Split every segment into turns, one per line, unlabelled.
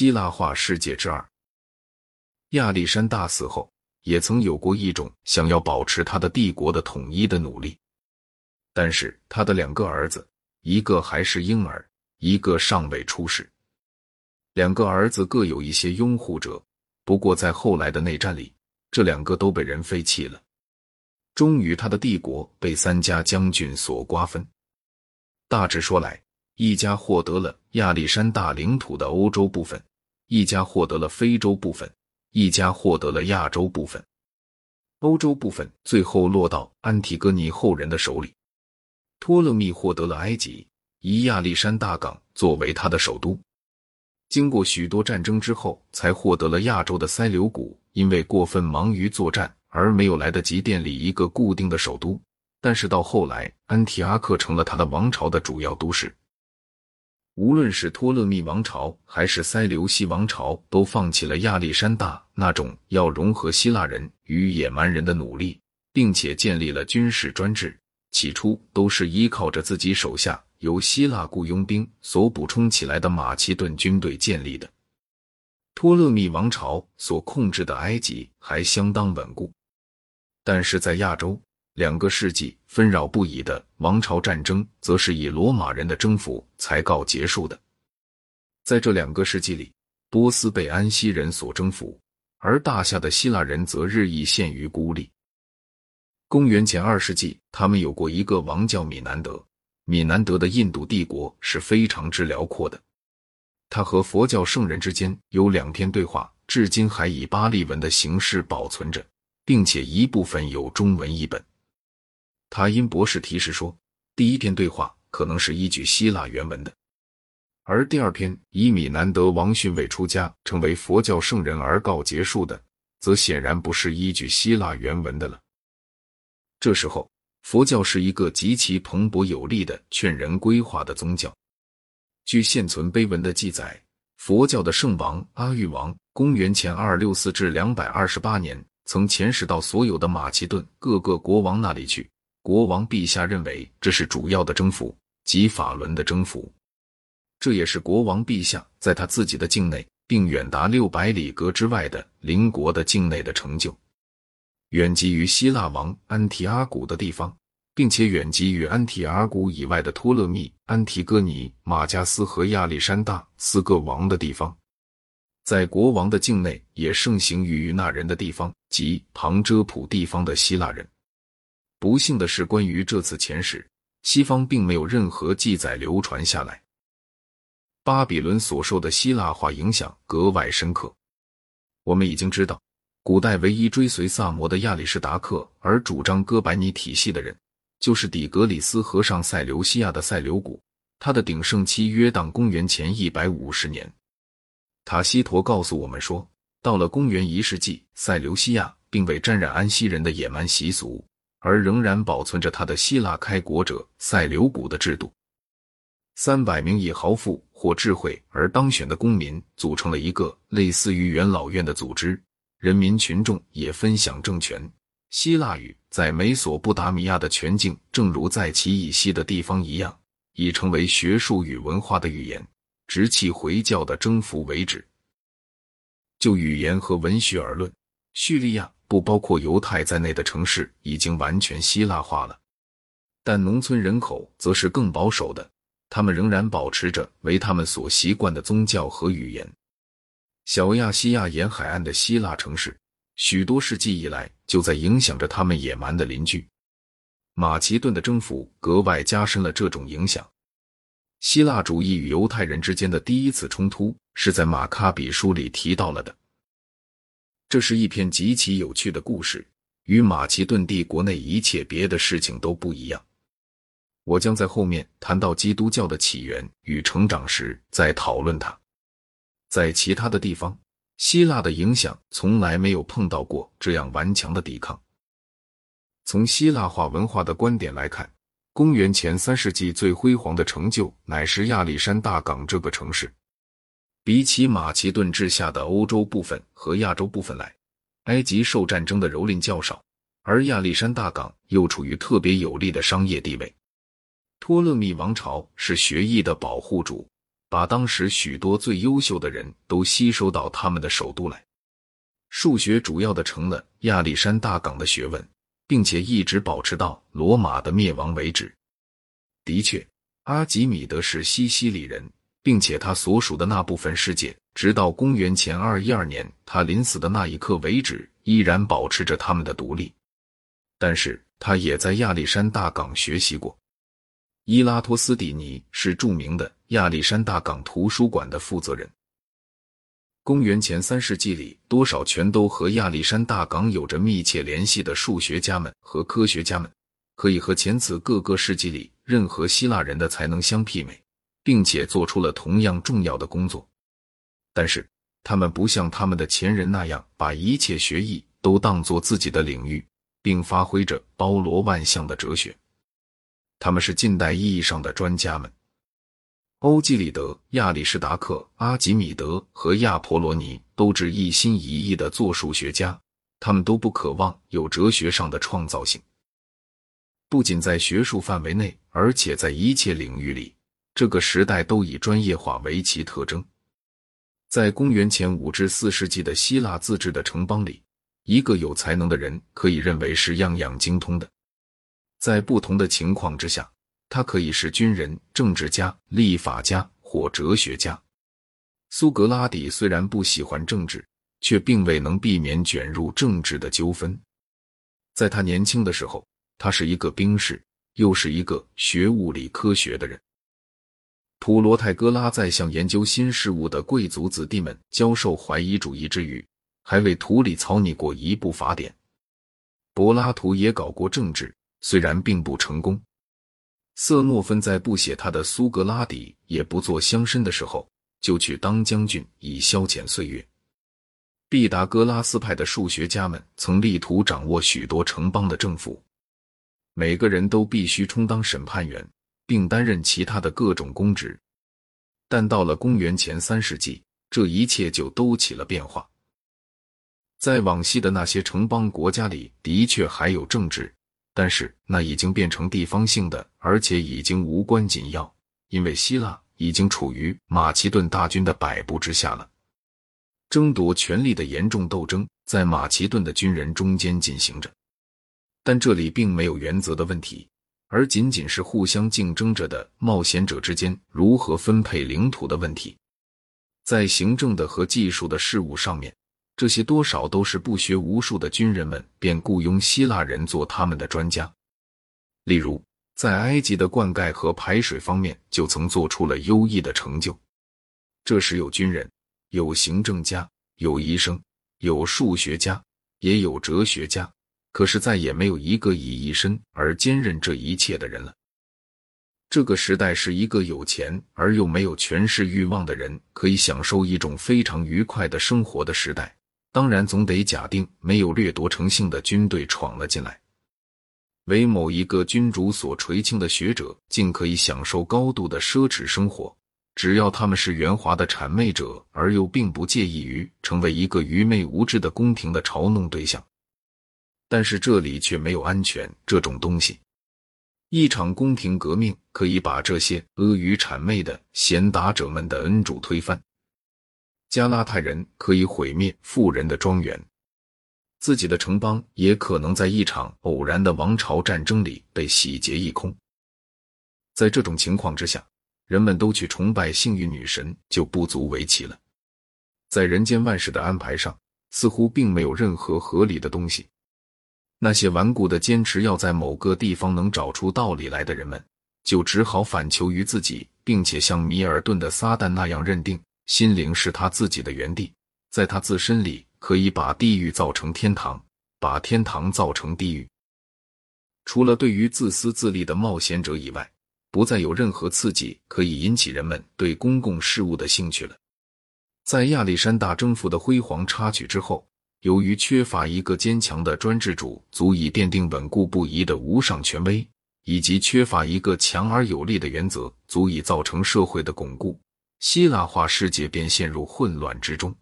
希腊化世界之二。亚历山大死后，也曾有过一种想要保持他的帝国的统一的努力，但是他的两个儿子，一个还是婴儿，一个尚未出世。两个儿子各有一些拥护者，不过在后来的内战里，这两个都被人废弃了。终于，他的帝国被三家将军所瓜分。大致说来，一家获得了亚历山大领土的欧洲部分，一家获得了非洲部分，一家获得了亚洲部分。欧洲部分最后落到安提戈尼后人的手里。托勒密获得了埃及，以亚历山大港作为他的首都。经过许多战争之后，才获得了亚洲的塞琉古。因为过分忙于作战，而没有来得及建立一个固定的首都。但是到后来，安提阿克成了他的王朝的主要都市。无论是托勒密王朝还是塞琉西王朝，都放弃了亚历山大那种要融合希腊人与野蛮人的努力，并且建立了军事专制。起初都是依靠着自己手下。由希腊雇佣兵所补充起来的马其顿军队建立的托勒密王朝所控制的埃及还相当稳固，但是在亚洲，两个世纪纷扰不已的王朝战争，则是以罗马人的征服才告结束的。在这两个世纪里，波斯被安息人所征服，而大夏的希腊人则日益陷于孤立。公元前二世纪，他们有过一个王叫米南德。米南德的印度帝国是非常之辽阔的，他和佛教圣人之间有两篇对话，至今还以巴利文的形式保存着，并且一部分有中文译本。塔因博士提示说，第一篇对话可能是依据希腊原文的，而第二篇以米南德王逊未出家成为佛教圣人而告结束的，则显然不是依据希腊原文的了。这时候。佛教是一个极其蓬勃有力的劝人归化的宗教。据现存碑文的记载，佛教的圣王阿育王，公元前二六四至两百二十八年，曾遣使到所有的马其顿各个国王那里去。国王陛下认为这是主要的征服，即法伦的征服。这也是国王陛下在他自己的境内，并远达六百里格之外的邻国的境内的成就。远及于希腊王安提阿古的地方，并且远及于安提阿古以外的托勒密、安提戈尼、马加斯和亚历山大四个王的地方，在国王的境内也盛行于那人的地方及旁遮普地方的希腊人。不幸的是，关于这次前史，西方并没有任何记载流传下来。巴比伦所受的希腊化影响格外深刻。我们已经知道。古代唯一追随萨摩的亚里士达克而主张哥白尼体系的人，就是底格里斯河上塞琉西亚的塞琉古。他的鼎盛期约当公元前一百五十年。塔西佗告诉我们说，到了公元一世纪，塞琉西亚并未沾染安息人的野蛮习俗，而仍然保存着他的希腊开国者塞琉古的制度。三百名以豪富或智慧而当选的公民组成了一个类似于元老院的组织。人民群众也分享政权。希腊语在美索不达米亚的全境，正如在其以西的地方一样，已成为学术与文化的语言，直其回教的征服为止。就语言和文学而论，叙利亚不包括犹太在内的城市已经完全希腊化了，但农村人口则是更保守的，他们仍然保持着为他们所习惯的宗教和语言。小亚细亚沿海岸的希腊城市，许多世纪以来就在影响着他们野蛮的邻居。马其顿的征服格外加深了这种影响。希腊主义与犹太人之间的第一次冲突是在马卡比书里提到了的。这是一篇极其有趣的故事，与马其顿帝国内一切别的事情都不一样。我将在后面谈到基督教的起源与成长时再讨论它。在其他的地方，希腊的影响从来没有碰到过这样顽强的抵抗。从希腊化文化的观点来看，公元前三世纪最辉煌的成就乃是亚历山大港这个城市。比起马其顿治下的欧洲部分和亚洲部分来，埃及受战争的蹂躏较少，而亚历山大港又处于特别有利的商业地位。托勒密王朝是学艺的保护主。把当时许多最优秀的人都吸收到他们的首都来。数学主要的成了亚历山大港的学问，并且一直保持到罗马的灭亡为止。的确，阿基米德是西西里人，并且他所属的那部分世界，直到公元前二一二年他临死的那一刻为止，依然保持着他们的独立。但是他也在亚历山大港学习过。伊拉托斯底尼是著名的亚历山大港图书馆的负责人。公元前三世纪里，多少全都和亚历山大港有着密切联系的数学家们和科学家们，可以和前此各个世纪里任何希腊人的才能相媲美，并且做出了同样重要的工作。但是，他们不像他们的前人那样，把一切学艺都当作自己的领域，并发挥着包罗万象的哲学。他们是近代意义上的专家们。欧几里得、亚里士达克、阿基米德和亚婆罗尼都是一心一意的做数学家，他们都不渴望有哲学上的创造性。不仅在学术范围内，而且在一切领域里，这个时代都以专业化为其特征。在公元前五至四世纪的希腊自治的城邦里，一个有才能的人可以认为是样样精通的。在不同的情况之下。他可以是军人、政治家、立法家或哲学家。苏格拉底虽然不喜欢政治，却并未能避免卷入政治的纠纷。在他年轻的时候，他是一个兵士，又是一个学物理科学的人。普罗泰戈拉在向研究新事物的贵族子弟们教授怀疑主义之余，还为图里草拟过一部法典。柏拉图也搞过政治，虽然并不成功。瑟诺芬在不写他的苏格拉底也不做乡绅的时候，就去当将军以消遣岁月。毕达哥拉斯派的数学家们曾力图掌握许多城邦的政府，每个人都必须充当审判员，并担任其他的各种公职。但到了公元前三世纪，这一切就都起了变化。在往昔的那些城邦国家里，的确还有政治。但是那已经变成地方性的，而且已经无关紧要，因为希腊已经处于马其顿大军的摆布之下了。争夺权力的严重斗争在马其顿的军人中间进行着，但这里并没有原则的问题，而仅仅是互相竞争着的冒险者之间如何分配领土的问题。在行政的和技术的事务上面。这些多少都是不学无术的军人们便雇佣希腊人做他们的专家。例如，在埃及的灌溉和排水方面就曾做出了优异的成就。这时有军人，有行政家，有医生，有数学家，也有哲学家。可是再也没有一个以一身而兼任这一切的人了。这个时代是一个有钱而又没有权势欲望的人可以享受一种非常愉快的生活的时代。当然，总得假定没有掠夺成性的军队闯了进来，为某一个君主所垂青的学者，竟可以享受高度的奢侈生活。只要他们是圆滑的谄媚者，而又并不介意于成为一个愚昧无知的宫廷的嘲弄对象。但是这里却没有安全这种东西。一场宫廷革命可以把这些阿谀谄媚的贤达者们的恩主推翻。加拉泰人可以毁灭富人的庄园，自己的城邦也可能在一场偶然的王朝战争里被洗劫一空。在这种情况之下，人们都去崇拜幸运女神就不足为奇了。在人间万事的安排上，似乎并没有任何合理的东西。那些顽固的坚持要在某个地方能找出道理来的人们，就只好反求于自己，并且像米尔顿的撒旦那样认定。心灵是他自己的原地，在他自身里可以把地狱造成天堂，把天堂造成地狱。除了对于自私自利的冒险者以外，不再有任何刺激可以引起人们对公共事务的兴趣了。在亚历山大征服的辉煌插曲之后，由于缺乏一个坚强的专制主足以奠定稳固不移的无上权威，以及缺乏一个强而有力的原则足以造成社会的巩固。希腊化世界便陷入混乱之中。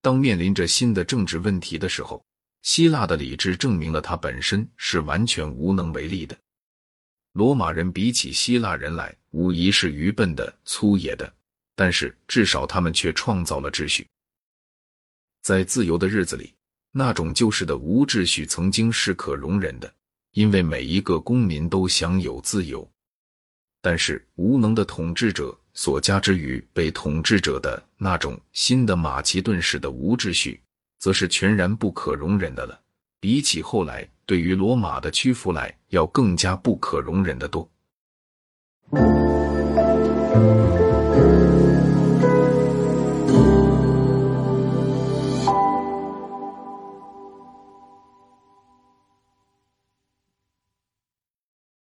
当面临着新的政治问题的时候，希腊的理智证明了它本身是完全无能为力的。罗马人比起希腊人来，无疑是愚笨的、粗野的，但是至少他们却创造了秩序。在自由的日子里，那种旧式的无秩序曾经是可容忍的，因为每一个公民都享有自由。但是无能的统治者所加之于被统治者的那种新的马其顿式的无秩序，则是全然不可容忍的了。比起后来对于罗马的屈服来，要更加不可容忍的多。